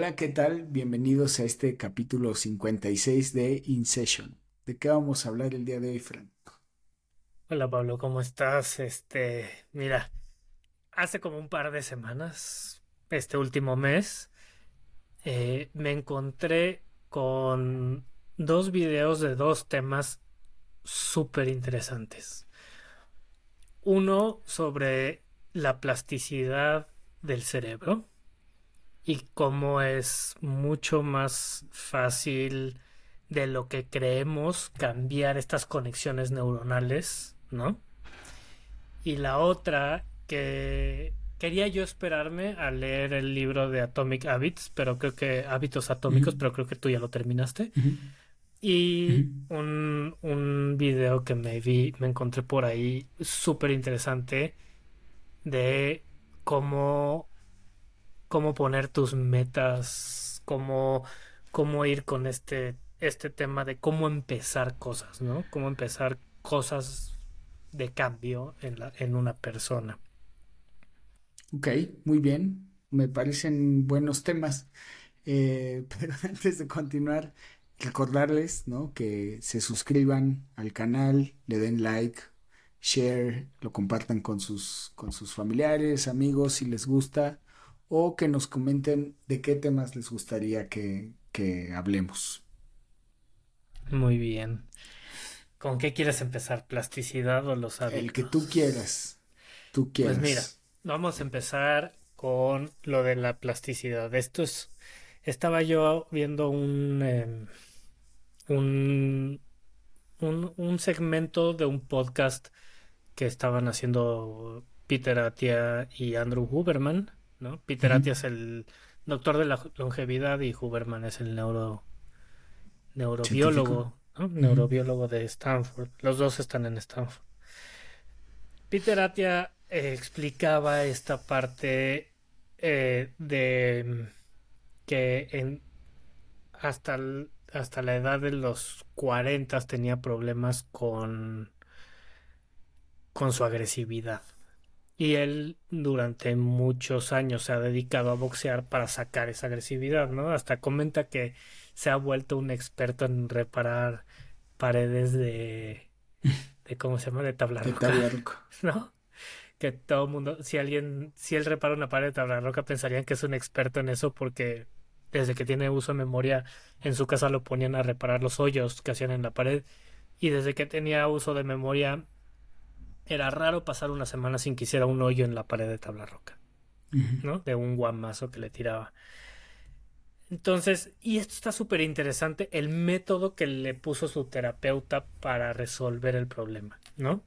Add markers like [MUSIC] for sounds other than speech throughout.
Hola, ¿qué tal? Bienvenidos a este capítulo 56 de In Session. ¿De qué vamos a hablar el día de hoy, Frank? Hola Pablo, ¿cómo estás? Este, mira, hace como un par de semanas, este último mes, eh, me encontré con dos videos de dos temas súper interesantes. Uno sobre la plasticidad del cerebro y cómo es mucho más fácil de lo que creemos cambiar estas conexiones neuronales, ¿no? Y la otra que quería yo esperarme a leer el libro de Atomic Habits, pero creo que hábitos atómicos, pero creo que tú ya lo terminaste. Y un, un video que me vi, me encontré por ahí súper interesante de cómo cómo poner tus metas, cómo, cómo ir con este, este tema de cómo empezar cosas, ¿no? Cómo empezar cosas de cambio en, la, en una persona. Ok, muy bien. Me parecen buenos temas. Eh, [LAUGHS] pero antes de continuar, recordarles ¿no? que se suscriban al canal, le den like, share, lo compartan con sus, con sus familiares, amigos si les gusta o que nos comenten de qué temas les gustaría que, hablemos. Muy bien. ¿Con qué quieres empezar? ¿Plasticidad o los hábitos? El que tú quieras. Tú quieras. Pues mira, vamos a empezar con lo de la plasticidad. Esto es. Estaba yo viendo un. Em, un, un, un segmento de un podcast que estaban haciendo Peter Atia y Andrew Huberman ¿no? Peter Attia es el doctor de la longevidad y Huberman es el neuro neurobiólogo, neurobiólogo de Stanford. Los dos están en Stanford. Peter Attia eh, explicaba esta parte eh, de que en hasta, hasta la edad de los 40 tenía problemas con con su agresividad. Y él durante muchos años se ha dedicado a boxear para sacar esa agresividad, ¿no? Hasta comenta que se ha vuelto un experto en reparar paredes de, [LAUGHS] de ¿cómo se llama? De tabla [LAUGHS] roca. ¿No? Que todo el mundo, si alguien, si él repara una pared de tabla roca, pensarían que es un experto en eso porque desde que tiene uso de memoria en su casa lo ponían a reparar los hoyos que hacían en la pared y desde que tenía uso de memoria era raro pasar una semana sin que hiciera un hoyo en la pared de tabla roca, ¿no? De un guamazo que le tiraba. Entonces, y esto está súper interesante, el método que le puso su terapeuta para resolver el problema, ¿no?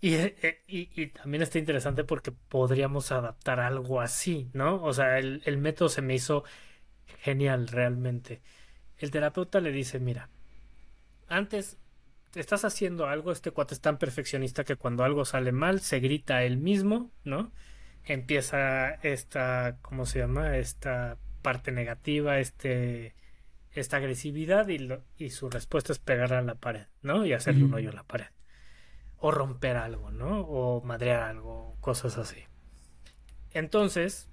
Y, eh, y, también está interesante porque podríamos adaptar algo así, ¿no? O sea, el, el método se me hizo genial realmente. El terapeuta le dice, mira, antes estás haciendo algo, este cuate es tan perfeccionista que cuando algo sale mal se grita a él mismo, ¿no? Empieza esta, ¿cómo se llama? Esta parte negativa, este, esta agresividad y, y su respuesta es pegar a la pared, ¿no? Y hacerle un hoyo a la pared. O romper algo, ¿no? O madrear algo, cosas así. Entonces,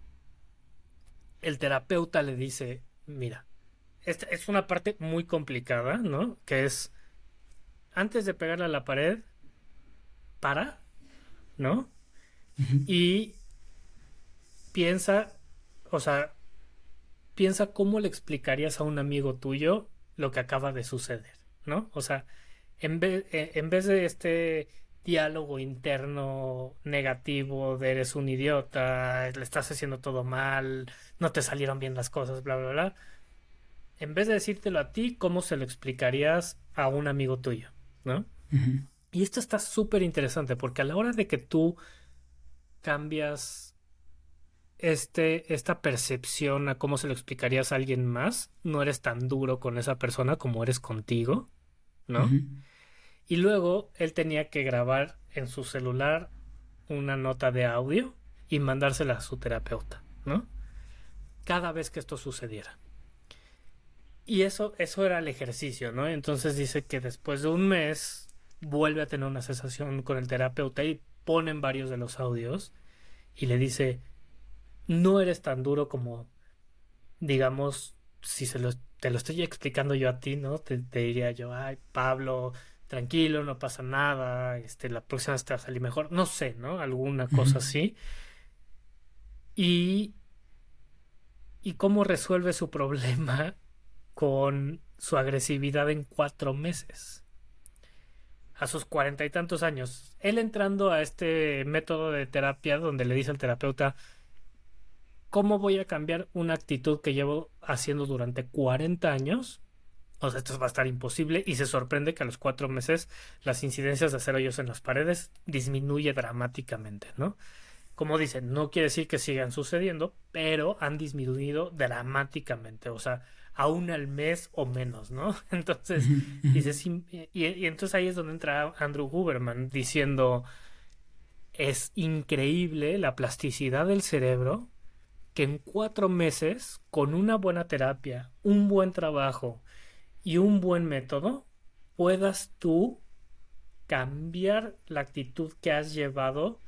el terapeuta le dice, mira, esta es una parte muy complicada, ¿no? Que es antes de pegarle a la pared, para, ¿no? Y piensa, o sea, piensa cómo le explicarías a un amigo tuyo lo que acaba de suceder, ¿no? O sea, en vez, eh, en vez de este diálogo interno negativo de eres un idiota, le estás haciendo todo mal, no te salieron bien las cosas, bla, bla, bla. En vez de decírtelo a ti, ¿cómo se lo explicarías a un amigo tuyo? ¿No? Y esto está súper interesante porque a la hora de que tú cambias este, esta percepción a cómo se lo explicarías a alguien más, no eres tan duro con esa persona como eres contigo, ¿no? Y luego él tenía que grabar en su celular una nota de audio y mandársela a su terapeuta, ¿no? Cada vez que esto sucediera. Y eso, eso era el ejercicio, ¿no? Entonces dice que después de un mes vuelve a tener una sensación con el terapeuta y ponen varios de los audios y le dice, no eres tan duro como digamos, si se lo, te lo estoy explicando yo a ti, ¿no? Te, diría yo, ay, Pablo, tranquilo, no pasa nada, este, la próxima vez te va a salir mejor, no sé, ¿no? Alguna cosa así. Y, y cómo resuelve su problema con su agresividad en cuatro meses. A sus cuarenta y tantos años. Él entrando a este método de terapia donde le dice al terapeuta, ¿cómo voy a cambiar una actitud que llevo haciendo durante 40 años? O sea, esto va a estar imposible y se sorprende que a los cuatro meses las incidencias de hacer hoyos en las paredes disminuye dramáticamente, ¿no? Como dicen, no quiere decir que sigan sucediendo, pero han disminuido dramáticamente, o sea, aún al mes o menos, ¿no? [LAUGHS] Entonces, [LAUGHS] dices, y, y entonces ahí es donde entra Andrew Huberman diciendo, es increíble la plasticidad del cerebro que en cuatro meses, con una buena terapia, un buen trabajo y un buen método, puedas tú cambiar la actitud que has llevado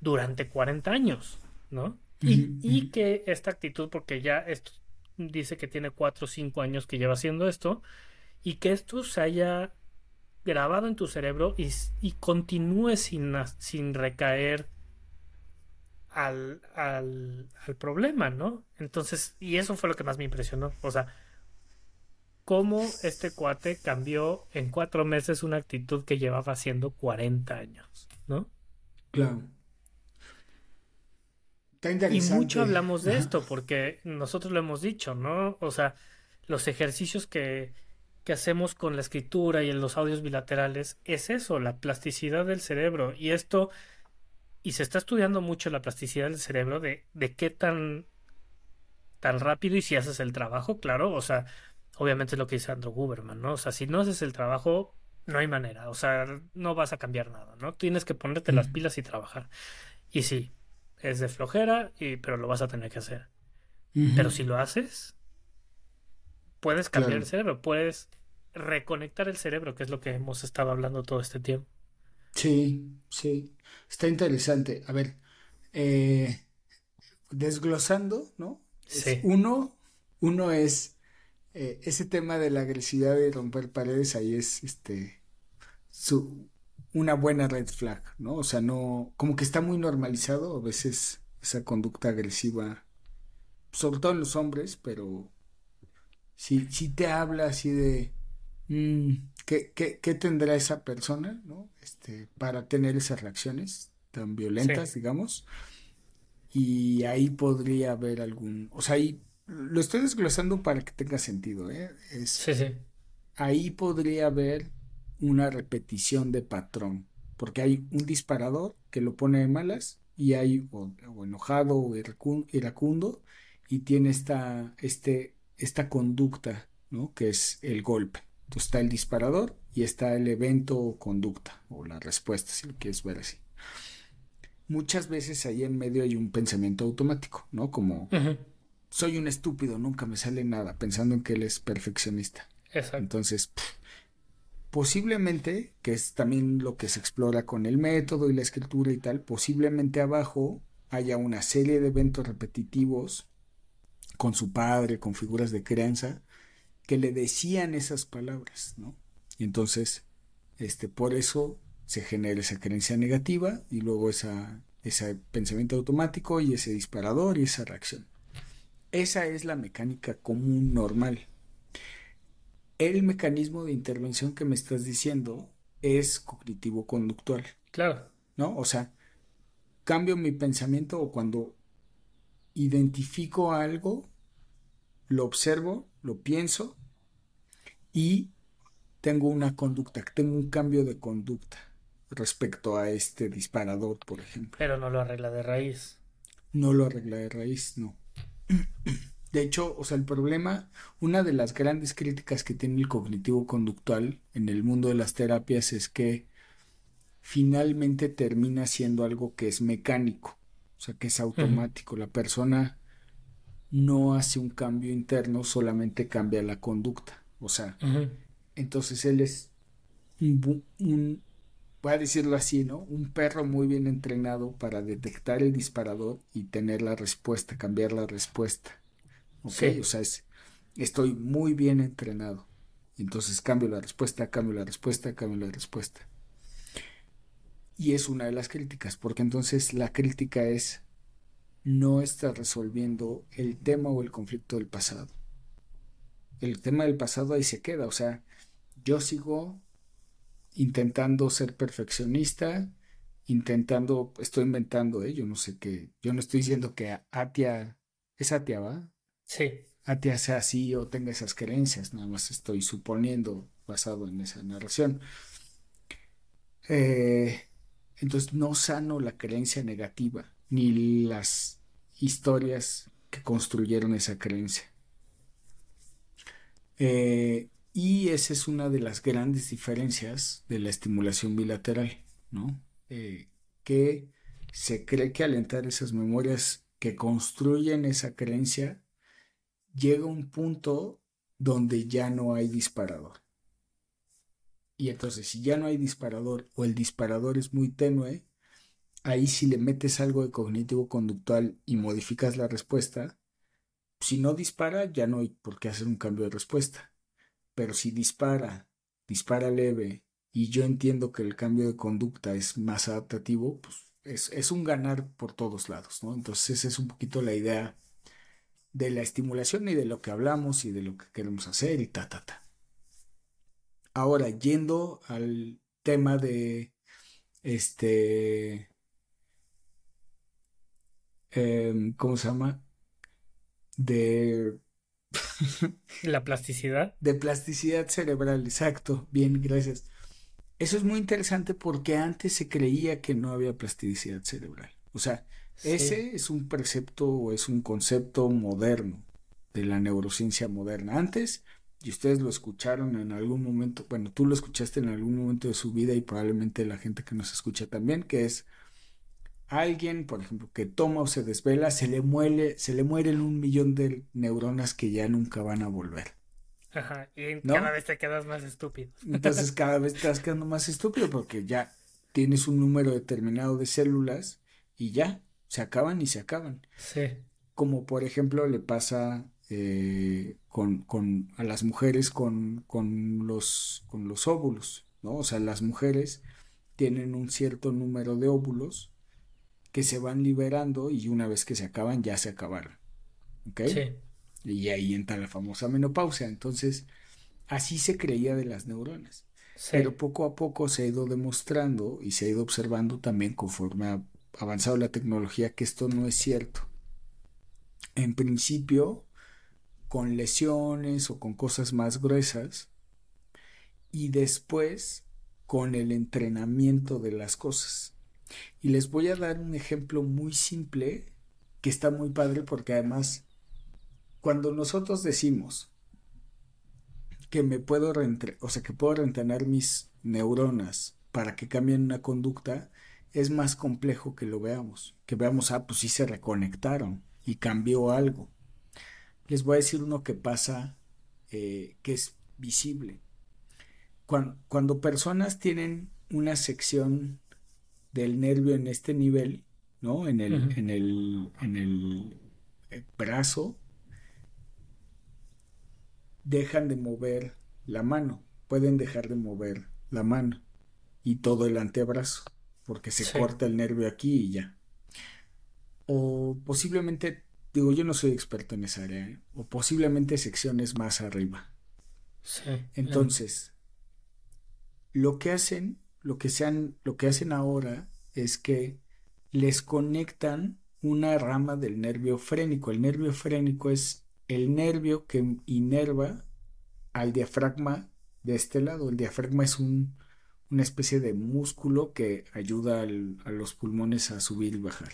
durante 40 años, ¿no? Y, que esta actitud, porque ya esto dice que tiene cuatro o cinco años que lleva haciendo esto, y que esto se haya grabado en tu cerebro y, y continúe sin, sin recaer al, al, problema, ¿no? Entonces, y eso fue lo que más me impresionó. O sea, cómo este cuate cambió en cuatro meses una actitud que llevaba haciendo 40 años, ¿no? Claro. Y mucho hablamos de esto, porque nosotros lo hemos dicho, ¿no? O sea, los ejercicios que, que hacemos con la escritura y en los audios bilaterales es eso, la plasticidad del cerebro. Y esto y se está estudiando mucho la plasticidad del cerebro de, de qué tan, tan rápido y si haces el trabajo, claro, o sea, obviamente es lo que dice Andrew Huberman, ¿no? O sea, si no haces el trabajo, no hay manera, o sea, no vas a cambiar nada, ¿no? Tienes que ponerte las pilas y trabajar. Y sí, es de flojera, y, pero lo vas a tener que hacer. Pero si lo haces, puedes cambiar el cerebro, puedes reconectar el cerebro, que es lo que hemos estado hablando todo este tiempo. Sí, sí. Está interesante. A ver, eh, desglosando, ¿no? Sí. uno, uno es eh, ese tema de la agresividad de romper paredes, ahí es este su una buena red flag, ¿no? O sea, no, como que está muy normalizado a veces esa conducta agresiva, sobre todo en los hombres, pero si, si te habla así de mm, ¿qué, qué, tendrá esa persona, ¿no? Este, para tener esas reacciones tan violentas, digamos. Y ahí podría haber algún, o sea, ahí lo estoy desglosando para que tenga sentido, ¿eh? sí, sí. Ahí podría haber una repetición de patrón, porque hay un disparador que lo pone de malas y hay o, enojado o iracundo y tiene esta, este, esta conducta, ¿no? Que es el golpe. Entonces está el disparador y está el evento o conducta o la respuesta, si lo quieres ver así. Muchas veces ahí en medio hay un pensamiento automático, ¿no? Como soy un estúpido, nunca me sale nada, pensando en que él es perfeccionista. Exacto. Entonces, posiblemente, que es también lo que se explora con el método y la escritura y tal, posiblemente abajo haya una serie de eventos repetitivos con su padre, con figuras de crianza, que le decían esas palabras, ¿no? Y entonces, este, por eso se genera esa creencia negativa y luego esa, ese pensamiento automático y ese disparador y esa reacción. Esa es la mecánica común normal. El mecanismo de intervención que me estás diciendo es cognitivo-conductual. Claro. ¿No? O sea, cambio mi pensamiento o cuando identifico algo, lo observo, lo pienso y tengo una conducta, tengo un cambio de conducta respecto a este disparador, por ejemplo. Pero no lo arregla de raíz. No lo arregla de raíz, no. De hecho, o sea, el problema, una de las grandes críticas que tiene el cognitivo conductual en el mundo de las terapias es que finalmente termina siendo algo que es mecánico, o sea, que es automático. La persona no hace un cambio interno, solamente cambia la conducta. O sea, entonces él es un, voy a decirlo así, ¿no? Un perro muy bien entrenado para detectar el disparador y tener la respuesta, cambiar la respuesta. ¿Ok? O sea, estoy muy bien entrenado. Entonces cambio la respuesta, cambio la respuesta, cambio la respuesta. Y es una de las críticas, porque entonces la crítica es no está resolviendo el tema o el conflicto del pasado. El tema del pasado ahí se queda, o sea, yo sigo intentando ser perfeccionista, intentando, estoy inventando, ¿eh? yo no sé qué, yo no estoy diciendo que Atia, es Atia, ¿va? Sí. Atia sea así o tenga esas creencias, nada más estoy suponiendo basado en esa narración. Eh, entonces no sano la creencia negativa, ni las historias que construyeron esa creencia. Eh, y esa es una de las grandes diferencias de la estimulación bilateral, ¿no? Eh, que se cree que alentar esas memorias que construyen esa creencia llega un punto donde ya no hay disparador. Y entonces, si ya no hay disparador o el disparador es muy tenue, ahí si le metes algo de cognitivo conductual y modificas la respuesta, si no dispara, ya no hay por qué hacer un cambio de respuesta. Pero si dispara, dispara leve, y yo entiendo que el cambio de conducta es más adaptativo, pues es, un ganar por todos lados, ¿no? Entonces esa es un poquito la idea de la estimulación y de lo que hablamos y de lo que queremos hacer y ta, ta, ta. Ahora, yendo al tema de este, em, ¿cómo se llama? De [LAUGHS] La plasticidad. De plasticidad cerebral, exacto. Bien, gracias. Eso es muy interesante porque antes se creía que no había plasticidad cerebral. O sea, ese es un precepto o es un concepto moderno de la neurociencia moderna. Antes, y ustedes lo escucharon en algún momento, bueno, tú lo escuchaste en algún momento de su vida y probablemente la gente que nos escucha también, que es alguien, por ejemplo, que toma o se desvela, se le muere, se le mueren un millón de neuronas que ya nunca van a volver. Ajá, y cada vez te quedas más estúpido. Entonces cada vez te estás quedando más estúpido porque ya tienes un número determinado de células y ya, se acaban y se acaban. Sí. Como por ejemplo le pasa eh, con, con, a las mujeres con, con, los, con los óvulos, ¿no? O sea, las mujeres tienen un cierto número de óvulos que se van liberando y una vez que se acaban, ya se acabaron. ¿Ok? Sí. Y ahí entra la famosa menopausia. Entonces, así se creía de las neuronas. Pero poco a poco se ha ido demostrando y se ha ido observando también conforme ha avanzado la tecnología que esto no es cierto. En principio, con lesiones o con cosas más gruesas y después con el entrenamiento de las cosas. Y les voy a dar un ejemplo muy simple que está muy padre porque además cuando nosotros decimos que me puedo o sea, que puedo reentrenar mis neuronas para que cambien una conducta, es más complejo que lo veamos. Que veamos, ah, pues sí se reconectaron y cambió algo. Les voy a decir uno que pasa, eh, que es visible. cuando personas tienen una sección del nervio en este nivel, ¿no? En el, en el, en el eh, brazo, dejan de mover la mano, pueden dejar de mover la mano y todo el antebrazo, porque se corta el nervio aquí y ya. O posiblemente, digo, yo no soy experto en esa área, ¿eh? o posiblemente secciones más arriba. Entonces, lo que hacen lo que, sean, lo que hacen ahora es que les conectan una rama del nervio frénico. El nervio frénico es el nervio que inerva al diafragma de este lado. El diafragma es un, una especie de músculo que ayuda a los pulmones a subir y bajar.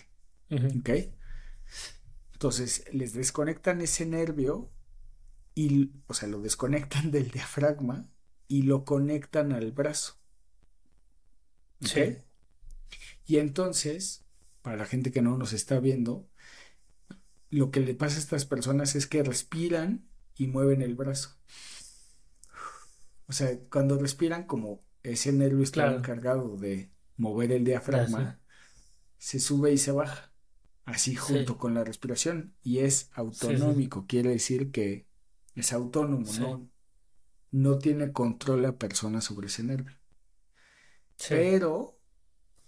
Entonces les desconectan ese nervio y, o sea, lo desconectan [LAUGHS] del diafragma y lo conectan al brazo. Sí. Y entonces, para la gente que no nos está viendo, lo que le pasa a estas personas es que respiran y mueven el brazo. O sea, cuando respiran, como ese nervio está encargado de mover el diafragma, se sube y se baja. así junto con la respiración, y es autonómico, quiere decir que es autónomo, ¿no? No tiene control la persona sobre ese nervio. Pero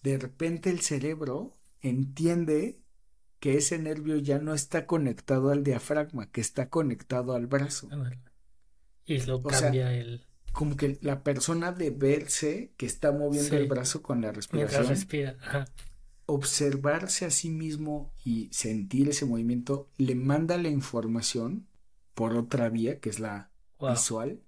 de repente el cerebro entiende que ese nervio ya no está conectado al diafragma, que está conectado al brazo. Y lo cambia el. Como que la persona de verse que está moviendo el brazo con la respiración. respira. Observarse a sí mismo y sentir ese movimiento le manda la información por otra vía, que es la visual,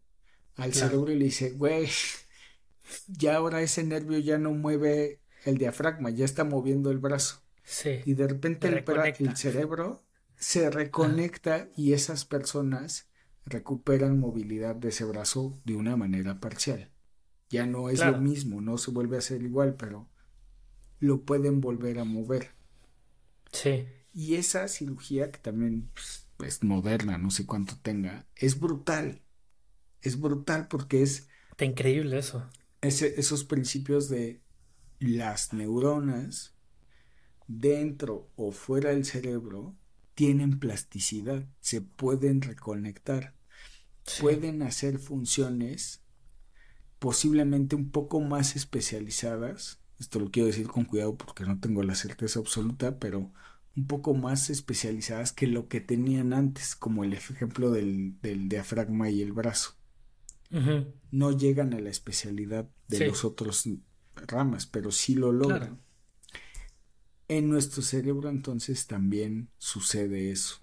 al cerebro y le dice, güey, [LAUGHS] ya ahora ese nervio ya no mueve el diafragma, ya está moviendo el brazo. Y de repente el, cerebro se reconecta y esas personas recuperan movilidad de ese brazo de una manera parcial. Ya no es lo mismo, no se vuelve a hacer igual, pero lo pueden volver a mover. Sí. Y esa cirugía, que también pues, es moderna, no sé cuánto tenga, es brutal. Es brutal porque es... Está increíble eso. esos principios de las neuronas dentro o fuera del cerebro tienen plasticidad, se pueden reconectar, pueden hacer funciones posiblemente un poco más especializadas. Esto lo quiero decir con cuidado porque no tengo la certeza absoluta, pero un poco más especializadas que lo que tenían antes, como el ejemplo del, diafragma y el brazo. No llegan a la especialidad de los otros ramas, pero sí lo logran. En nuestro cerebro entonces también sucede eso.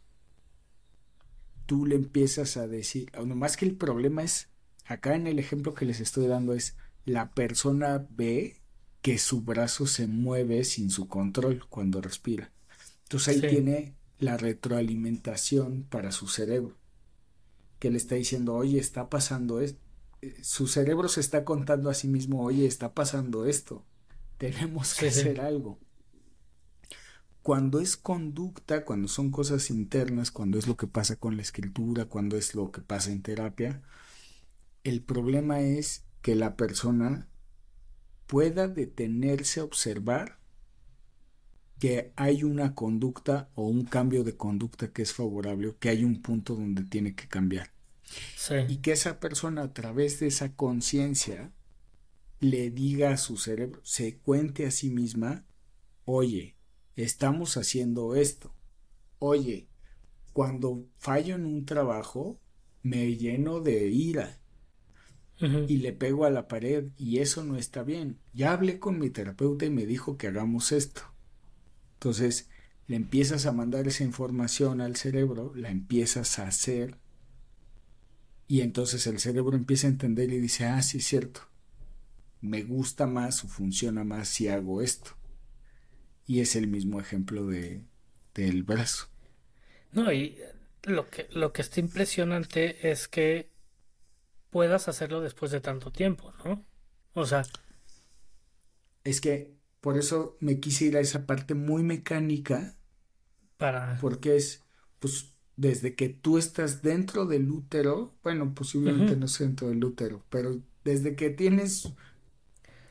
Tú le empiezas a decir, más que el problema es, acá en el ejemplo que les estoy dando es, la persona ve que su brazo se mueve sin su control cuando respira. Entonces ahí tiene la retroalimentación para su cerebro, que le está diciendo, oye, está pasando esto. Eh, su cerebro se está contando a sí mismo, oye, está pasando esto, tenemos que hacer algo. Cuando es conducta, cuando son cosas internas, cuando es lo que pasa con la escritura, cuando es lo que pasa en terapia, el problema es que la persona pueda detenerse a observar que hay una conducta o un cambio de conducta que es favorable, que hay un punto donde tiene que cambiar. Y que esa persona a través de esa conciencia le diga a su cerebro, se cuente a sí misma, oye, estamos haciendo esto. Oye, cuando fallo en un trabajo, me lleno de ira y le pego a la pared y eso no está bien. Ya hablé con mi terapeuta y me dijo que hagamos esto. Entonces, le empiezas a mandar esa información al cerebro, la empiezas a hacer y entonces el cerebro empieza a entender y dice, ah, sí es cierto, me gusta más o funciona más si hago esto. Y es el mismo ejemplo de, del brazo. No, y lo que, lo que está impresionante es que puedas hacerlo después de tanto tiempo, ¿no? O sea. Es que por eso me quise ir a esa parte muy mecánica. Para. Porque es, pues, desde que tú estás dentro del útero, bueno, posiblemente no sea dentro del útero, pero desde que tienes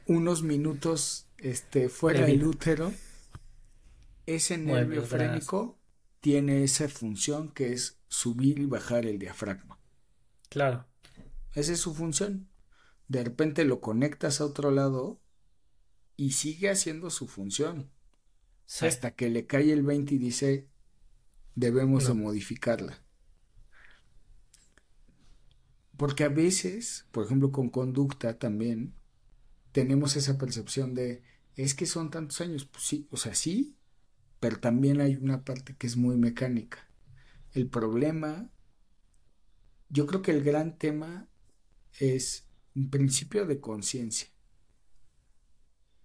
unos minutos este, fuera del útero, ese nervio frénico tiene esa función que es subir y bajar el diafragma. Claro. Esa es su función. De repente lo conectas a otro lado y sigue haciendo su función. Hasta que le cae el 20 y dice, debemos de modificarla. Porque a veces, por ejemplo, con conducta también, tenemos esa percepción de, es que son tantos años. Pues sí, o sea, sí, pero también hay una parte que es muy mecánica. El problema, yo creo que el gran tema es un principio de conciencia.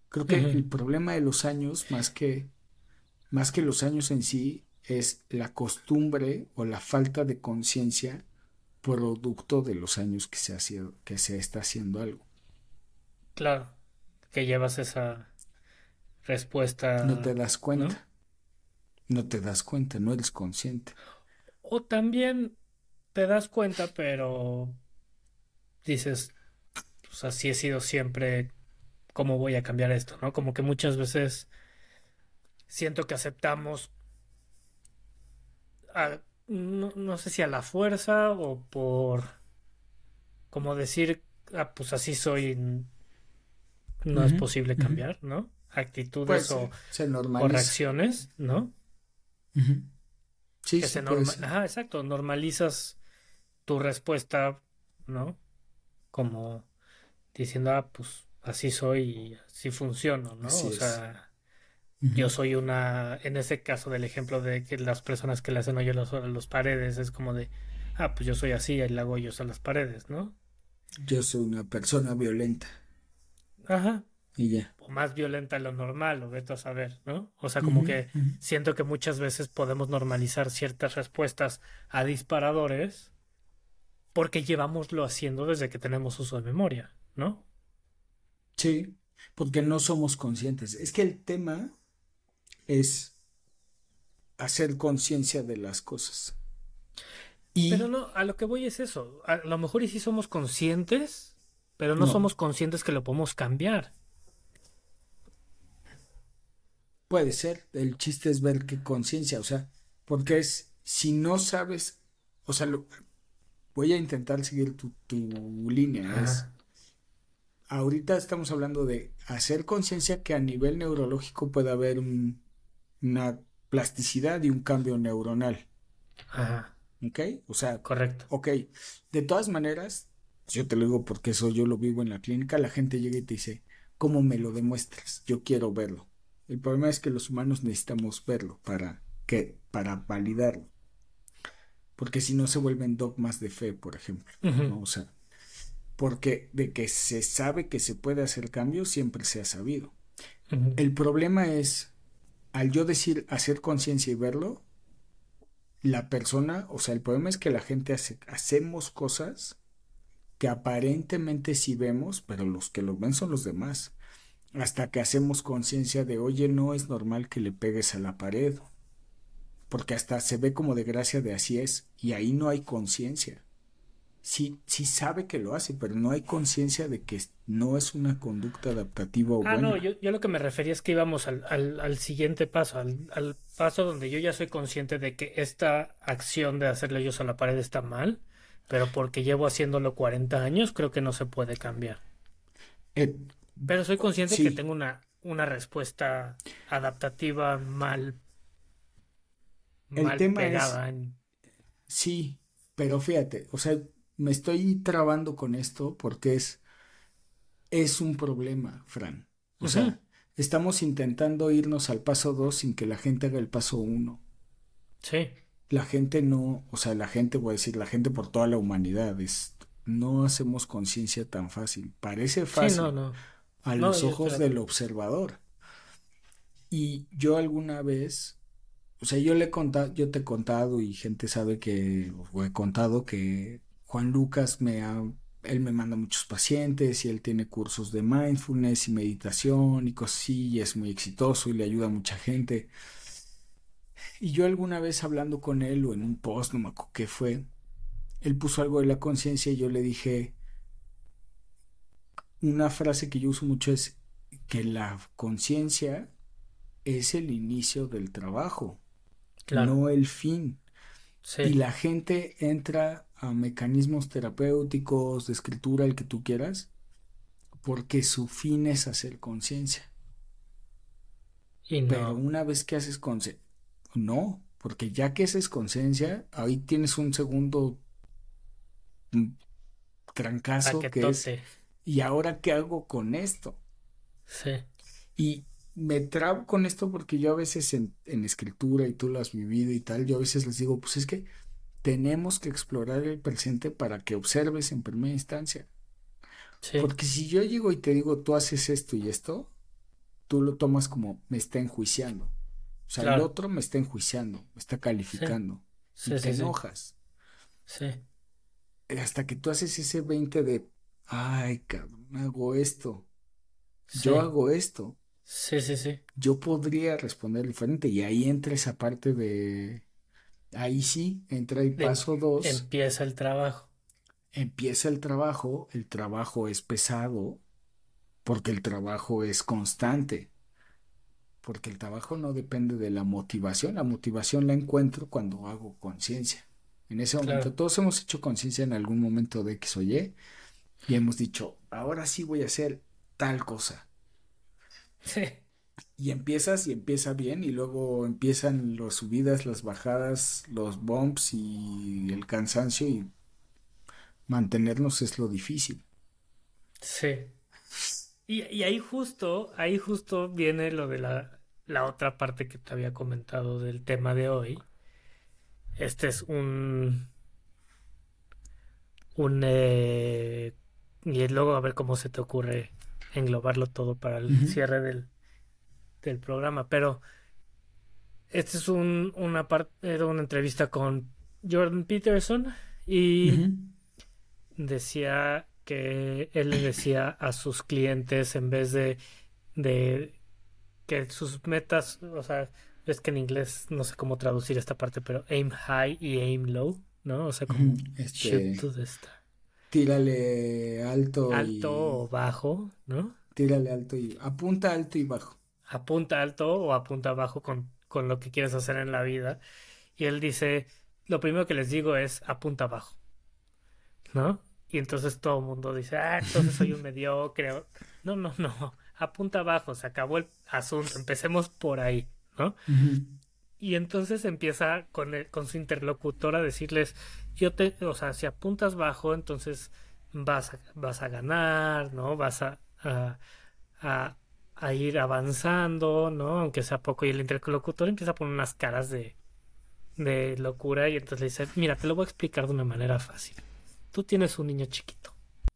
Creo que el problema de los años, más que, más que los años en sí, es la costumbre o la falta de conciencia producto de los años que se, ha sido, que se está haciendo algo. Claro, que llevas esa respuesta. No te das cuenta. No te das cuenta, no eres consciente. O también te das cuenta, pero dices, pues así he sido siempre, ¿cómo voy a cambiar esto? ¿No? Como que muchas veces siento que aceptamos no, sé si a la fuerza o por, como decir, ah, pues así soy, no es posible cambiar, ¿no? Actitudes pues, o, o, reacciones, ¿no? Sí, sí Ajá, exacto, normalizas tu respuesta, ¿no? Como diciendo, ah, pues así soy y así funciono, ¿no? o sea, yo soy una, en ese caso del ejemplo de que las personas que le hacen hoyos a los, paredes es como de, ah, pues yo soy así y le hago hoyos a las paredes, ¿no? Yo soy una persona violenta. Ajá. Y ya. O más violenta de lo normal, o vete a saber, ¿no? O sea, como que siento que muchas veces podemos normalizar ciertas respuestas a disparadores porque llevamoslo haciendo desde que tenemos uso de memoria, ¿no? Sí, porque no somos conscientes. Es que el tema es hacer conciencia de las cosas. Pero no, a lo que voy es eso. A lo mejor y sí somos conscientes, pero no, somos conscientes que lo podemos cambiar. Puede ser. El chiste es ver qué conciencia, o sea, porque es, si no sabes, o sea, voy a intentar seguir tu, línea. Es, ahorita estamos hablando de hacer conciencia que a nivel neurológico puede haber un, una plasticidad y un cambio neuronal. Ajá. ¿Ok? O sea, correcto. Ok. De todas maneras, yo te lo digo porque eso yo lo vivo en la clínica, la gente llega y te dice, ¿cómo me lo demuestras? Yo quiero verlo. El problema es que los humanos necesitamos verlo para que para validarlo. Porque si no se vuelven dogmas de fe, por ejemplo. O sea, porque de que se sabe que se puede hacer cambio, siempre se ha sabido. El problema es al yo decir hacer conciencia y verlo, la persona, o sea, el problema es que la gente hace, hacemos cosas que aparentemente sí vemos, pero los que lo ven son los demás. Hasta que hacemos conciencia de, oye, no es normal que le pegues a la pared. Porque hasta se ve como de gracia de así es, y ahí no hay conciencia sí, sí sabe que lo hace, pero no hay conciencia de que no es una conducta adaptativa o ah, no, yo, yo, lo que me refería es que íbamos al, al, siguiente paso, al, paso donde yo ya soy consciente de que esta acción de hacerle ellos a la pared está mal, pero porque llevo haciéndolo 40 años, creo que no se puede cambiar. Eh, pero soy consciente que tengo una, una respuesta adaptativa mal, mal pegada. Sí, pero fíjate, o sea, me estoy trabando con esto porque es, es un problema, Fran. O sea, estamos intentando irnos al paso 2 sin que la gente haga el paso 1. Sí. La gente no, o sea, la gente, voy a decir, la gente por toda la humanidad, es, no hacemos conciencia tan fácil. Parece fácil a los ojos del observador. Y yo alguna vez, o sea, yo le he contado, yo te he contado y gente sabe que, o he contado que Juan Lucas me él me manda muchos pacientes y él tiene cursos de mindfulness y meditación y cosas y es muy exitoso y le ayuda a mucha gente. Y yo alguna vez hablando con él o en un post, no me acuerdo qué fue, él puso algo de la conciencia y yo le dije, una frase que yo uso mucho es que la conciencia es el inicio del trabajo, no el fin. Y la gente entra a mecanismos terapéuticos, de escritura, el que tú quieras, porque su fin es hacer conciencia. Pero una vez que haces conciencia, no, porque ya que haces conciencia, ahí tienes un segundo trancazo que, es, ¿y ahora qué hago con esto? Sí. Y me trabo con esto porque yo a veces en, en escritura y tú lo has vivido y tal, yo a veces les digo, pues es que tenemos que explorar el presente para que observes en primera instancia. Porque si yo llego y te digo, tú haces esto y esto, tú lo tomas como me está enjuiciando. O sea, el otro me está enjuiciando, me está calificando. y te enojas. Sí. Hasta que tú haces ese 20 de, ay, cabrón, hago esto. Yo hago esto. Sí, sí, sí. Yo podría responder diferente. Y ahí entra esa parte de Ahí sí, entra el paso dos. Empieza el trabajo. Empieza el trabajo, el trabajo es pesado porque el trabajo es constante. porque el trabajo no depende de la motivación, la motivación la encuentro cuando hago conciencia. En ese momento, todos hemos hecho conciencia en algún momento de X o Y y hemos dicho, ahora sí voy a hacer tal cosa. Sí. Y empiezas y empieza bien y luego empiezan las subidas, las bajadas, los bumps y el cansancio y mantenernos es lo difícil. Sí. Y, y ahí justo, ahí justo viene lo de la, la otra parte que te había comentado del tema de hoy. Este es un un eh, y luego a ver cómo se te ocurre englobarlo todo para el cierre del, del programa. Pero este es un, una parte, era una entrevista con Jordan Peterson y decía que él le decía a sus clientes en vez de, de que sus metas, o sea, es que en inglés no sé cómo traducir esta parte, pero aim high y aim low, ¿no? O sea, como este, shoot to Tírale alto. Alto o bajo, ¿no? Tírale alto y apunta alto y bajo. Apunta alto o apunta bajo con, con lo que quieres hacer en la vida. Y él dice, lo primero que les digo es apunta bajo, ¿no? Y entonces todo el mundo dice, ah, entonces soy un [LAUGHS] mediocre. No, no, no, apunta abajo, se acabó el asunto, empecemos por ahí, ¿no? Y entonces empieza con, con su interlocutor a decirles, o sea, si apuntas bajo, entonces vas a, vas a ganar, ¿no? Vas a, a, a, ir avanzando, ¿no? Aunque sea poco. Y el interlocutor empieza a poner unas caras de, de locura y entonces le dice, mira, te lo voy a explicar de una manera fácil. Tú tienes un niño chiquito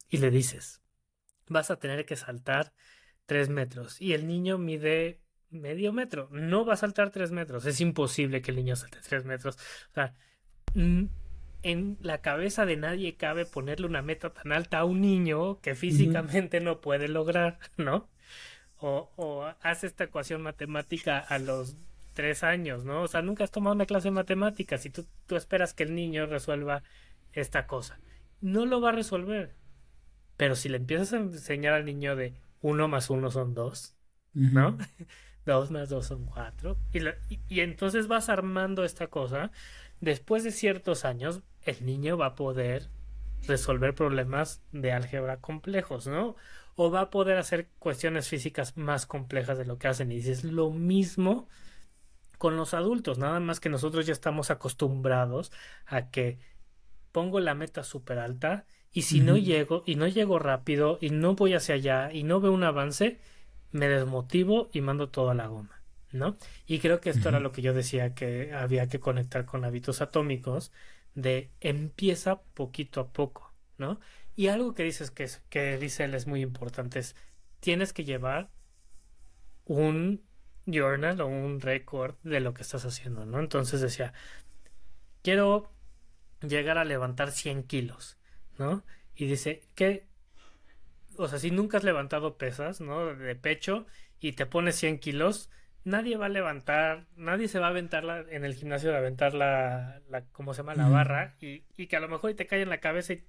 y le dices, vas a tener que saltar tres metros y el niño mide medio metro. No va a saltar tres metros. Es imposible que el niño salte tres metros. O sea, en la cabeza de nadie cabe ponerle una meta tan alta a un niño que físicamente no puede lograr, ¿no? O, o hace esta ecuación matemática a los tres años, ¿no? O sea, nunca has tomado una clase de matemáticas y tú, tú esperas que el niño resuelva esta cosa. No lo va a resolver. Pero si le empiezas a enseñar al niño de uno más uno son dos, ¿no? [LAUGHS] Dos más dos son cuatro. Y, entonces vas armando esta cosa. Después de ciertos años, el niño va a poder resolver problemas de álgebra complejos, ¿no? O va a poder hacer cuestiones físicas más complejas de lo que hacen. Y dices lo mismo con los adultos, nada más que nosotros ya estamos acostumbrados a que pongo la meta súper alta y si no llego y no llego rápido y no voy hacia allá y no veo un avance, me desmotivo y mando todo a la goma, ¿no? Y creo que esto era lo que yo decía que había que conectar con hábitos atómicos de empieza poquito a poco, ¿no? Y algo que dices que, que dice él es muy importante es tienes que llevar un journal o un record de lo que estás haciendo, ¿no? Entonces decía, quiero llegar a levantar 100 kilos, ¿no? Y dice, ¿qué, o sea, si nunca has levantado pesas, ¿no? De pecho y te pones 100 kilos, nadie va a levantar, nadie se va a aventar en el gimnasio de aventar la, la ¿cómo se llama? La barra y, y, que a lo mejor te cae en la cabeza y,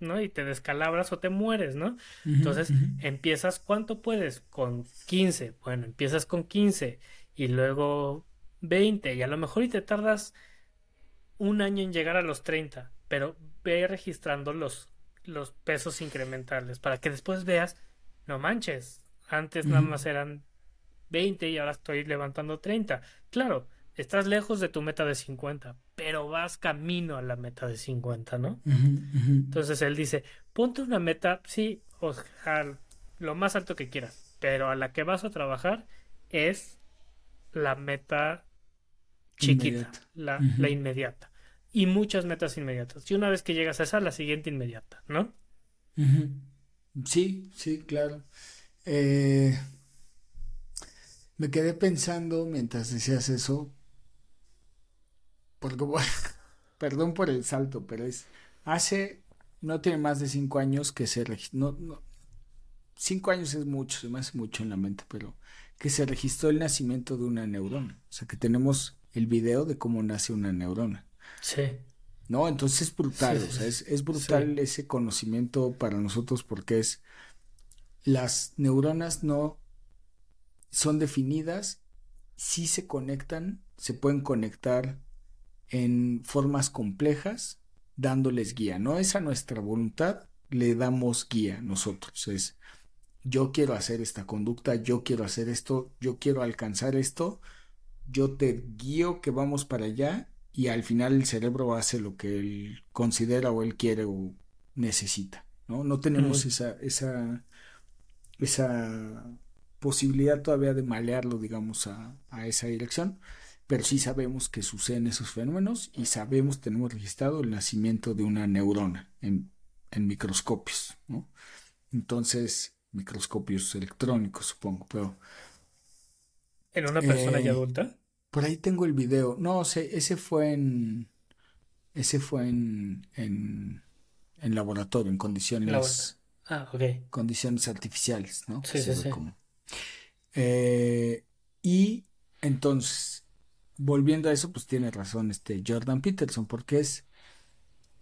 ¿no? Y te descalabras o te mueres, ¿no? Entonces, empiezas, ¿cuánto puedes? Con 15. Bueno, empiezas con 15 y luego 20 y a lo mejor y te tardas un año en llegar a los 30, pero ve registrando los los pesos incrementales para que después veas, no manches, antes nada más eran 20 y ahora estoy levantando 30. Claro, estás lejos de tu meta de 50, pero vas camino a la meta de 50, ¿no? Entonces él dice, ponte una meta, sí, o lo más alto que quieras, pero a la que vas a trabajar es la meta chiquita, La, la inmediata y muchas metas inmediatas. Y una vez que llegas a esa, la siguiente inmediata, ¿no? Sí, sí, claro. Eh, me quedé pensando mientras decías eso, porque, [LAUGHS] perdón por el salto, pero es, hace, no tiene más de cinco años que se registró, no, cinco años es mucho, se me hace mucho en la mente, pero que se registró el nacimiento de una neurona, o sea que tenemos el video de cómo nace una neurona. Sí. ¿No? Entonces es brutal, o sea, es, es brutal ese conocimiento para nosotros porque es las neuronas no son definidas sí se conectan, se pueden conectar en formas complejas, dándoles guía. No es a nuestra voluntad, le damos guía nosotros. Es yo quiero hacer esta conducta, yo quiero hacer esto, yo quiero alcanzar esto, yo te guío que vamos para allá y al final el cerebro hace lo que él considera o él quiere o necesita, ¿no? No tenemos esa, esa, esa posibilidad todavía de malearlo, digamos, a, a, esa dirección, pero sí sabemos que suceden esos fenómenos y sabemos, tenemos registrado el nacimiento de una neurona en, en microscopios, ¿no? Entonces, microscopios electrónicos, supongo, pero... ¿En una persona ya eh, adulta? Por ahí tengo el video. No, sé, ese fue en... Ese fue en, en, en laboratorio, en condiciones... Ah, ok. Condiciones artificiales, ¿no? Sí, sí, sí. Eh, y entonces, volviendo a eso, pues tiene razón este Jordan Peterson, porque es...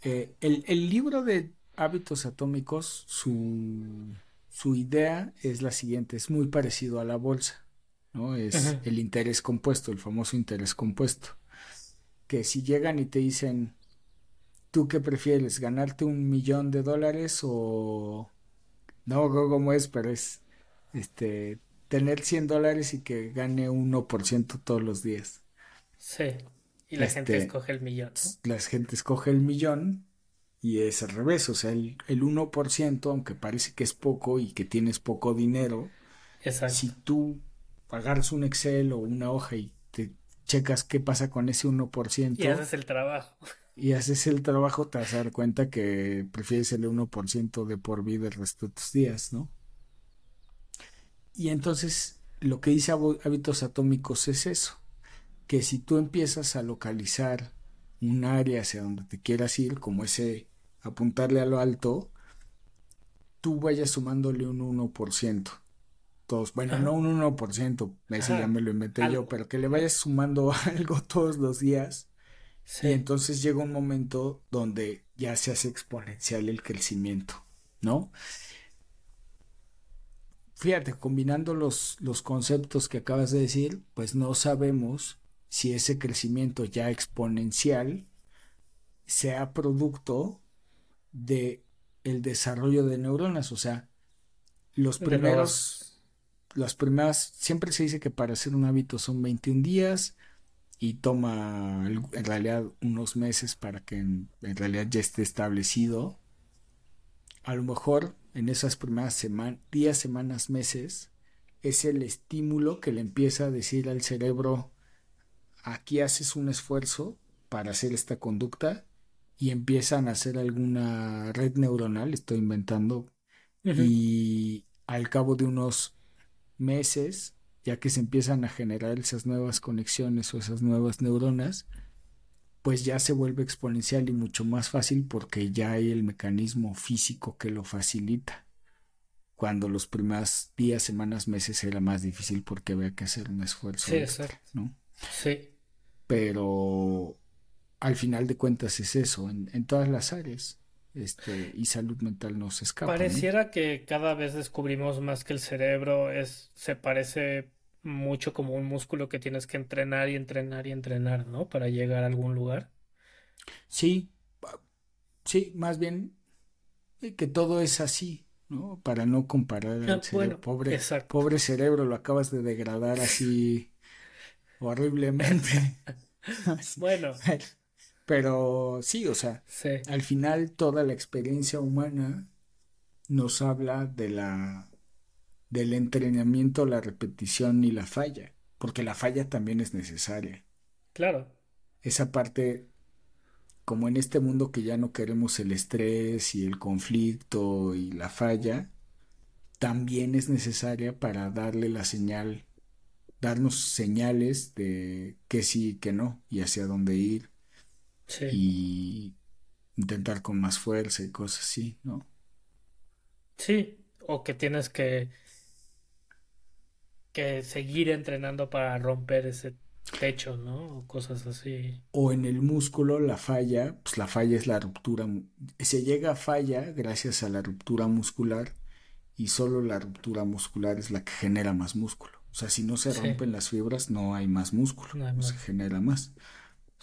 Eh, el, el libro de hábitos atómicos, su su idea es la siguiente, es muy parecido a la bolsa, ¿no? Es el interés compuesto, el famoso interés compuesto. Que si llegan y te dicen, ¿tú qué prefieres? ¿Ganarte un millón de dólares o... No, cómo es, pero es este tener 100 dólares y que gane 1% todos los días. Sí. Y la gente este, escoge el millón. La gente escoge el millón y es al revés, o sea, el, el 1%, aunque parece que es poco y que tienes poco dinero, si tú agarras un Excel o una hoja y te checas qué pasa con ese 1%. Y haces el trabajo. Y haces el trabajo, te vas a dar cuenta que prefieres el 1% de por vida el resto de tus días, ¿no? Y entonces lo que dice hábitos atómicos es eso, que si tú empiezas a localizar un área hacia donde te quieras ir, como ese apuntarle a lo alto, tú vayas sumándole un 1%. Todos, bueno, no un 1%, ese ya me lo inventé yo, pero que le vayas sumando [LAUGHS] algo todos los días. Y entonces llega un momento donde ya se hace exponencial el crecimiento, ¿no? Fíjate, combinando los, los conceptos que acabas de decir, pues no sabemos si ese crecimiento ya exponencial sea producto de el desarrollo de neuronas, o sea, los primeros, las primeras, siempre se dice que para hacer un hábito son 21 días y toma en realidad unos meses para que en, realidad ya esté establecido. A lo mejor en esas primeras semanas, días, semanas, meses, es el estímulo que le empieza a decir al cerebro, aquí haces un esfuerzo para hacer esta conducta y empiezan a hacer alguna red neuronal, estoy inventando, y al cabo de unos meses, ya que se empiezan a generar esas nuevas conexiones o esas nuevas neuronas, pues ya se vuelve exponencial y mucho más fácil porque ya hay el mecanismo físico que lo facilita. Cuando los primeros días, semanas, meses era más difícil porque había que hacer un esfuerzo. Sí, ¿no? Sí. Pero al final de cuentas es eso, en, todas las áreas. Este, y salud mental no se escapa. Pareciera que cada vez descubrimos más que el cerebro es, se parece mucho como un músculo que tienes que entrenar y entrenar y entrenar, ¿no? Para llegar a algún lugar. Sí, sí, más bien eh, que todo es así, ¿no? Para no comparar al ah, cerebro. pobre, pobre cerebro, lo acabas de degradar así [LAUGHS] horriblemente. [LAUGHS] bueno, pero sí, o sea, al final toda la experiencia humana nos habla de la del entrenamiento, la repetición y la falla, porque la falla también es necesaria. Claro. Esa parte como en este mundo que ya no queremos el estrés y el conflicto y la falla, también es necesaria para darle la señal, darnos señales de que sí y que no y hacia dónde ir y intentar con más fuerza y cosas así, ¿no? Sí, o que tienes que que seguir entrenando para romper ese techo, ¿no? O cosas así. O en el músculo la falla, pues la falla es la ruptura, se llega a falla gracias a la ruptura muscular y solo la ruptura muscular es la que genera más músculo. O sea, si no se rompen las fibras, no hay más músculo, no, se genera más.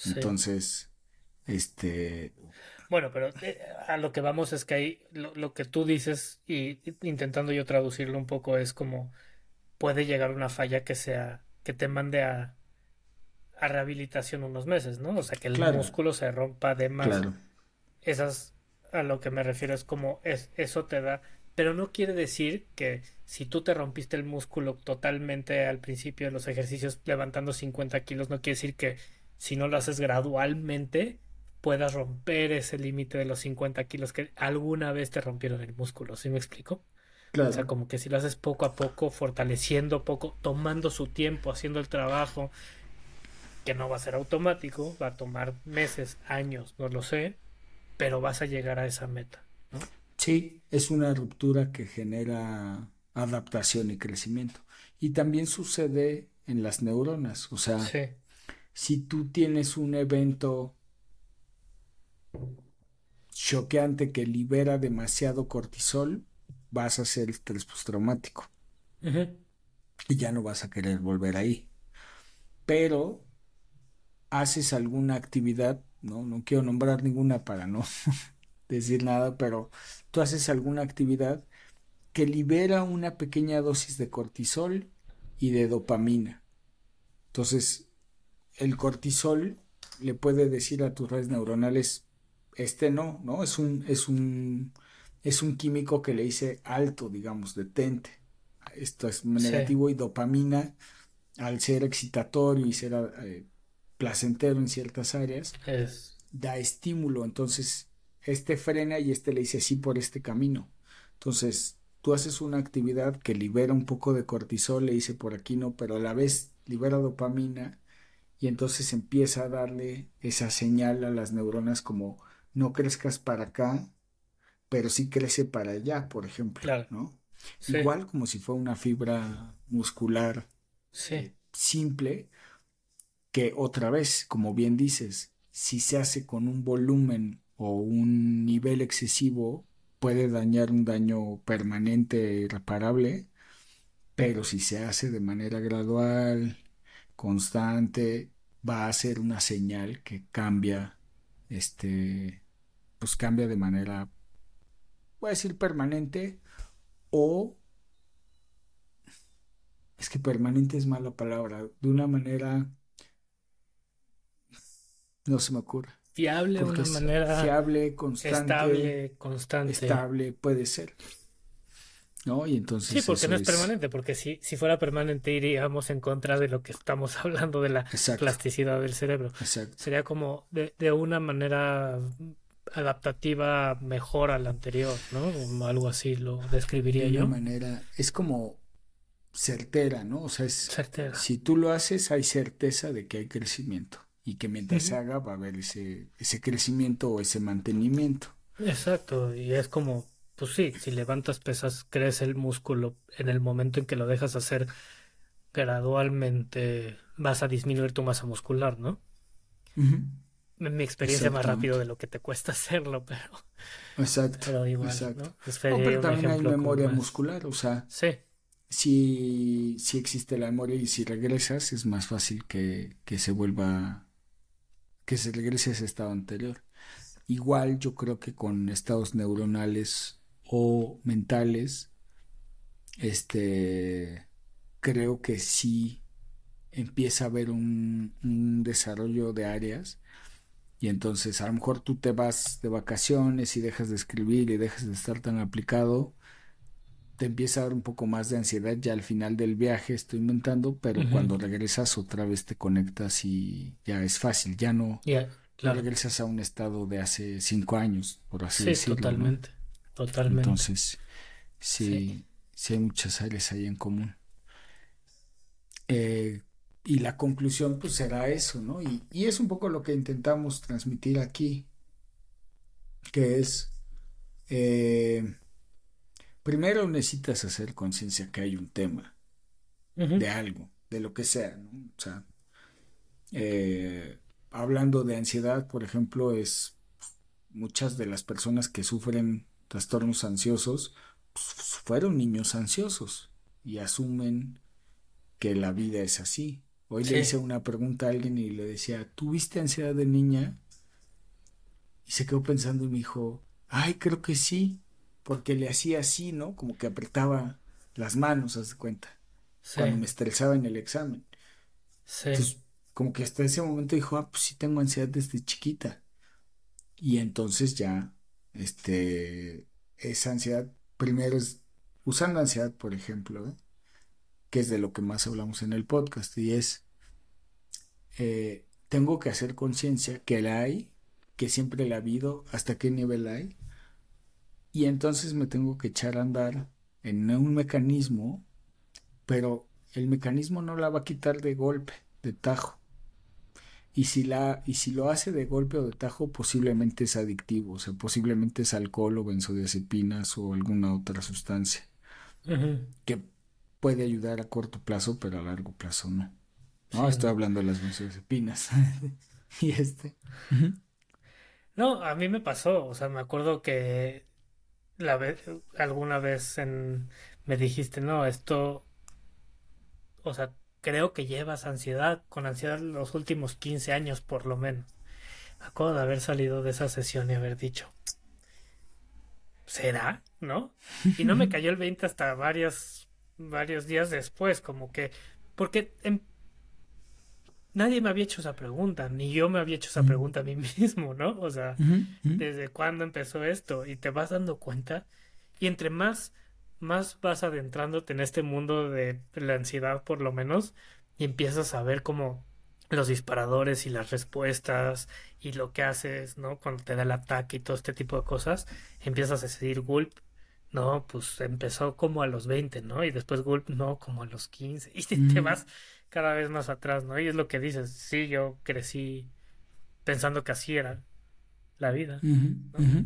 Entonces, este... Bueno, pero eh, a lo que vamos es que hay lo, que tú dices y intentando yo traducirlo un poco es como puede llegar una falla que sea que te mande a, a rehabilitación unos meses, ¿no? O sea, que el músculo se rompa de más. Claro. Esas a lo que me refiero es como es, eso te da, pero no quiere decir que si tú te rompiste el músculo totalmente al principio de los ejercicios levantando 50 kilos, no quiere decir que si no lo haces gradualmente puedas romper ese límite de los 50 kilos que alguna vez te rompieron el músculo, ¿sí me explico? Claro. O sea, como que si lo haces poco a poco, fortaleciendo poco, tomando su tiempo, haciendo el trabajo, que no va a ser automático, va a tomar meses, años, no lo sé, pero vas a llegar a esa meta. ¿no? Sí, es una ruptura que genera adaptación y crecimiento. Y también sucede en las neuronas, o sea, si tú tienes un evento choqueante que libera demasiado cortisol, vas a hacer estrés postraumático. Y ya no vas a querer volver ahí. Pero haces alguna actividad, no, no quiero nombrar ninguna para no [LAUGHS] decir nada, pero tú haces alguna actividad que libera una pequeña dosis de cortisol y de dopamina. Entonces, el cortisol le puede decir a tus redes neuronales, este no, ¿no? Es un, es un, es un químico que le dice alto, digamos, detente. Esto es negativo y dopamina, al ser excitatorio y ser eh, placentero en ciertas áreas, da estímulo. Entonces, este frena y este le dice sí por este camino. Entonces, tú haces una actividad que libera un poco de cortisol, le dice por aquí no, pero a la vez libera dopamina y entonces empieza a darle esa señal a las neuronas como no crezcas para acá, pero sí crece para allá, por ejemplo, ¿no? Igual como si fuera una fibra muscular eh, simple, que otra vez, como bien dices, si se hace con un volumen o un nivel excesivo, puede dañar un daño permanente e irreparable, pero si se hace de manera gradual, constante, va a ser una señal que cambia, este, pues cambia de manera, voy a decir permanente o es que permanente es mala palabra, de una manera no se me ocurre. Fiable, de una manera. Fiable, constante. Estable, constante. Estable, puede ser. ¿No? Y entonces. Sí, porque no es, permanente, porque si, si fuera permanente iríamos en contra de lo que estamos [LAUGHS] hablando de la plasticidad del cerebro. Exacto. Sería como de, de una manera adaptativa mejor a la anterior, ¿no? algo así lo describiría yo. De una manera, es como certera, ¿no? O sea, es, certera. si tú lo haces, hay certeza de que hay crecimiento y que mientras se haga va a haber ese, ese crecimiento o ese mantenimiento. Exacto, y es como, pues sí, si levantas pesas, crece el músculo, en el momento en que lo dejas hacer gradualmente vas a disminuir tu masa muscular, ¿no? Mi experiencia más rápido de lo que te cuesta [LAUGHS] hacerlo, pero... Exacto. Pero igual, ¿no? pero también hay memoria muscular, o sea... Sí. Si, si existe la memoria y si regresas, es más fácil que, que se vuelva que se regrese a ese estado anterior. Igual yo creo que con estados neuronales o mentales, este, creo que sí empieza a haber un, un desarrollo de áreas y entonces a lo mejor tú te vas de vacaciones y dejas de escribir y dejas de estar tan aplicado te empieza a dar un poco más de ansiedad ya al final del viaje, estoy inventando, pero cuando regresas otra vez te conectas y ya es fácil, ya no, regresas a un estado de hace cinco años, por así sí, decirlo. Totalmente, totalmente. Entonces, sí, sí, hay muchas áreas ahí en común. Eh, y la conclusión pues será eso, ¿no? Y, y es un poco lo que intentamos transmitir aquí, que es... Eh, primero necesitas hacer conciencia que hay un tema de algo, de lo que sea, ¿no? O sea, eh, hablando de ansiedad, por ejemplo, es muchas de las personas que sufren trastornos ansiosos pues, fueron niños ansiosos y asumen que la vida es así. Hoy le hice una pregunta a alguien y le decía, ¿tuviste ansiedad de niña? Y se quedó pensando y me dijo, ay, creo que sí, porque le hacía así, ¿no? Como que apretaba las manos, haz de cuenta, cuando me estresaba en el examen. Sí. Entonces, como que hasta ese momento dijo, ah, pues sí tengo ansiedad desde chiquita. Y entonces ya, este, esa ansiedad, primero es usando ansiedad, por ejemplo, ¿eh? Que es de lo que más hablamos en el podcast, y es, eh, tengo que hacer conciencia que la hay, que siempre la ha habido, hasta qué nivel hay, y entonces me tengo que echar a andar en un mecanismo, pero el mecanismo no la va a quitar de golpe, de tajo. Y si, la, y si lo hace de golpe o de tajo, posiblemente es adictivo, o sea, posiblemente es alcohol o benzodiazepinas o alguna otra sustancia que puede ayudar a corto plazo, pero a largo plazo no. No, estoy hablando de las benzodiazepinas. [LAUGHS] y este. No, a mí me pasó, o sea, me acuerdo que la vez, alguna vez en, me dijiste, no, esto, o sea, creo que llevas ansiedad, con ansiedad los últimos 15 años por lo menos. Me acuerdo de haber salido de esa sesión y haber dicho, ¿será? ¿No? Y no me cayó el 20 hasta varios, varios días después, como que, porque nadie me había hecho esa pregunta, ni yo me había hecho esa pregunta a mí [LAUGHS] mismo, ¿no? O sea, ¿desde cuándo empezó esto? Y te vas dando cuenta, y entre más, más vas adentrándote en este mundo de la ansiedad, por lo menos, y empiezas a ver como los disparadores y las respuestas y lo que haces, ¿no? Cuando te da el ataque y todo este tipo de cosas, empiezas a decidir Gulp, no, pues empezó como a los 20, ¿no? Y después Gulp, no, como a los 15. [LAUGHS] Y te vas cada vez más atrás, ¿no? Y es lo que dices, sí, yo crecí pensando que así era la vida.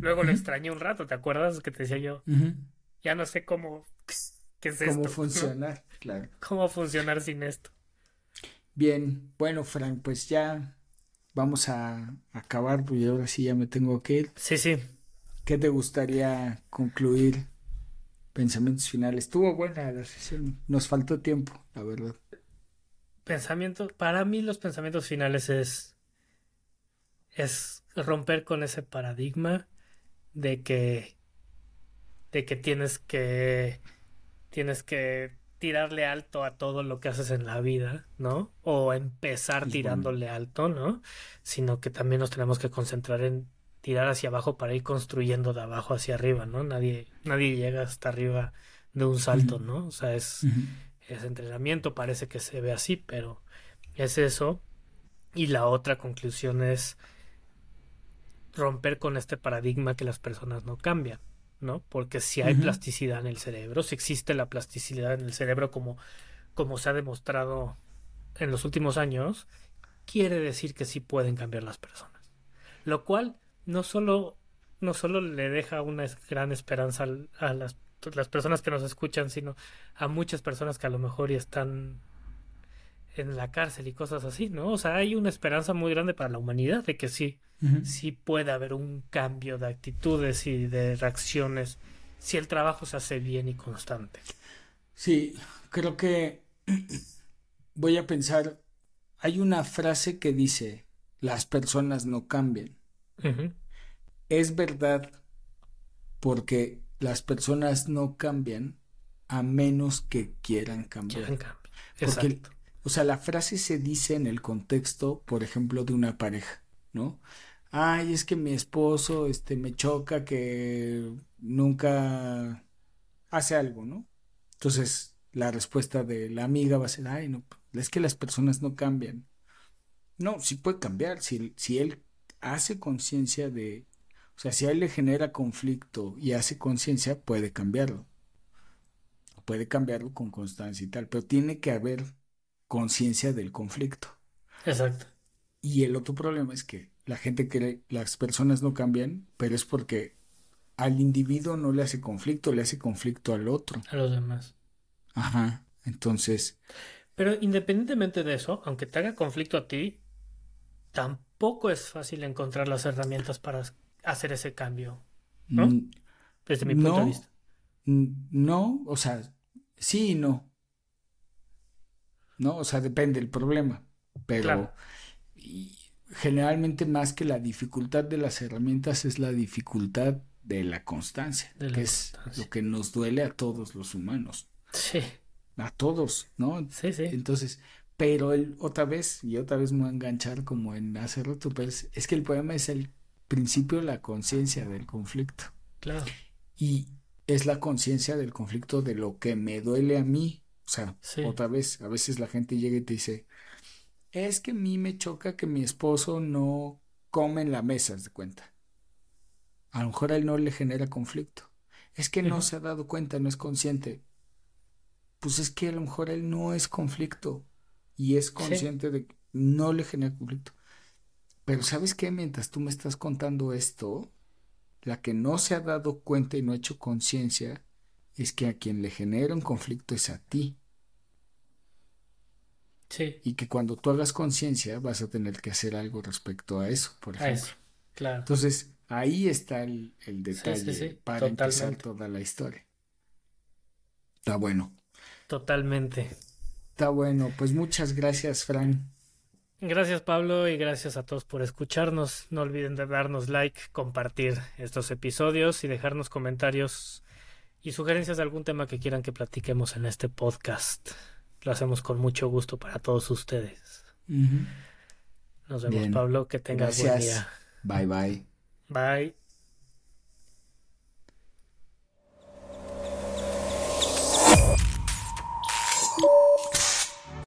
Luego lo extrañé un rato, ¿te acuerdas que te decía yo? Ya no sé cómo, qué es cómo funcionar, claro. Cómo funcionar sin esto. Bien, bueno, Frank, pues ya vamos a acabar, porque ahora sí ya me tengo que ir. Sí, sí. ¿Qué te gustaría concluir? Pensamientos finales. Estuvo buena la sesión. Nos faltó tiempo, la verdad pensamientos, para mí los pensamientos finales es, es romper con ese paradigma de que, de que tienes que, tienes que tirarle alto a todo lo que haces en la vida, ¿no? O empezar tirándole alto, ¿no? Sino que también nos tenemos que concentrar en tirar hacia abajo para ir construyendo de abajo hacia arriba, ¿no? Nadie, nadie llega hasta arriba de un salto, ¿no? O sea, es, ese entrenamiento, parece que se ve así, pero es eso. Y la otra conclusión es romper con este paradigma que las personas no cambian, ¿no? Porque si hay plasticidad en el cerebro, si existe la plasticidad en el cerebro como, como se ha demostrado en los últimos años, quiere decir que sí pueden cambiar las personas. Lo cual no solo, no solo le deja una gran esperanza a las las personas que nos escuchan, sino a muchas personas que a lo mejor ya están en la cárcel y cosas así, ¿no? O sea, hay una esperanza muy grande para la humanidad de que sí, sí puede haber un cambio de actitudes y de reacciones si el trabajo se hace bien y constante. Sí, creo que [CLEARS THROAT] voy a pensar, hay una frase que dice, las personas no cambian. Es verdad porque las personas no cambian a menos que quieran cambiar. Quieran Exacto. o sea, la frase se dice en el contexto, por ejemplo, de una pareja, ¿no? Ay, es que mi esposo, este, me choca que nunca hace algo, ¿no? Entonces, la respuesta de la amiga va a ser, ay, no, es que las personas no cambian. No, sí puede cambiar. Si, si él hace conciencia de o sea, si a él le genera conflicto y hace conciencia, puede cambiarlo. Puede cambiarlo con constancia y tal, pero tiene que haber conciencia del conflicto. Exacto. Y el otro problema es que la gente cree, las personas no cambian, pero es porque al individuo no le hace conflicto, le hace conflicto al otro. A los demás. Ajá. Entonces. Pero independientemente de eso, aunque te haga conflicto a ti, tampoco es fácil encontrar las herramientas para hacer ese cambio, ¿no? Mm, Desde mi punto de vista. No, o sea, sí y no. ¿no? O sea, depende del problema, pero generalmente más que la dificultad de las herramientas es la dificultad de la constancia, que es lo que nos duele a todos los humanos. Sí. A todos, ¿no? Sí, sí. Entonces, pero el, otra vez, y otra vez me voy a enganchar como en hace rato, pues, es que el poema es el principio de la conciencia del conflicto. Claro. Y es la conciencia del conflicto de lo que me duele a mí. O sea, otra vez, a veces la gente llega y te dice, es que a mí me choca que mi esposo no come en la mesa, de cuenta. A lo mejor a él no le genera conflicto. Es que no se ha dado cuenta, no es consciente. Pues es que a lo mejor él no es conflicto y es consciente de que no le genera conflicto. Pero ¿sabes qué? Mientras tú me estás contando esto, la que no se ha dado cuenta y no ha hecho conciencia es que a quien le genera un conflicto es a ti. Sí. Y que cuando tú hagas conciencia vas a tener que hacer algo respecto a eso, por ejemplo. claro. Entonces, ahí está el, detalle para empezar toda la historia. Está bueno. Totalmente. Está bueno. Pues muchas gracias, Fran. Gracias Pablo y gracias a todos por escucharnos. No olviden de darnos like, compartir estos episodios y dejarnos comentarios y sugerencias de algún tema que quieran que platiquemos en este podcast. Lo hacemos con mucho gusto para todos ustedes. Nos vemos Pablo, que tengas buen día. Bye bye. Bye.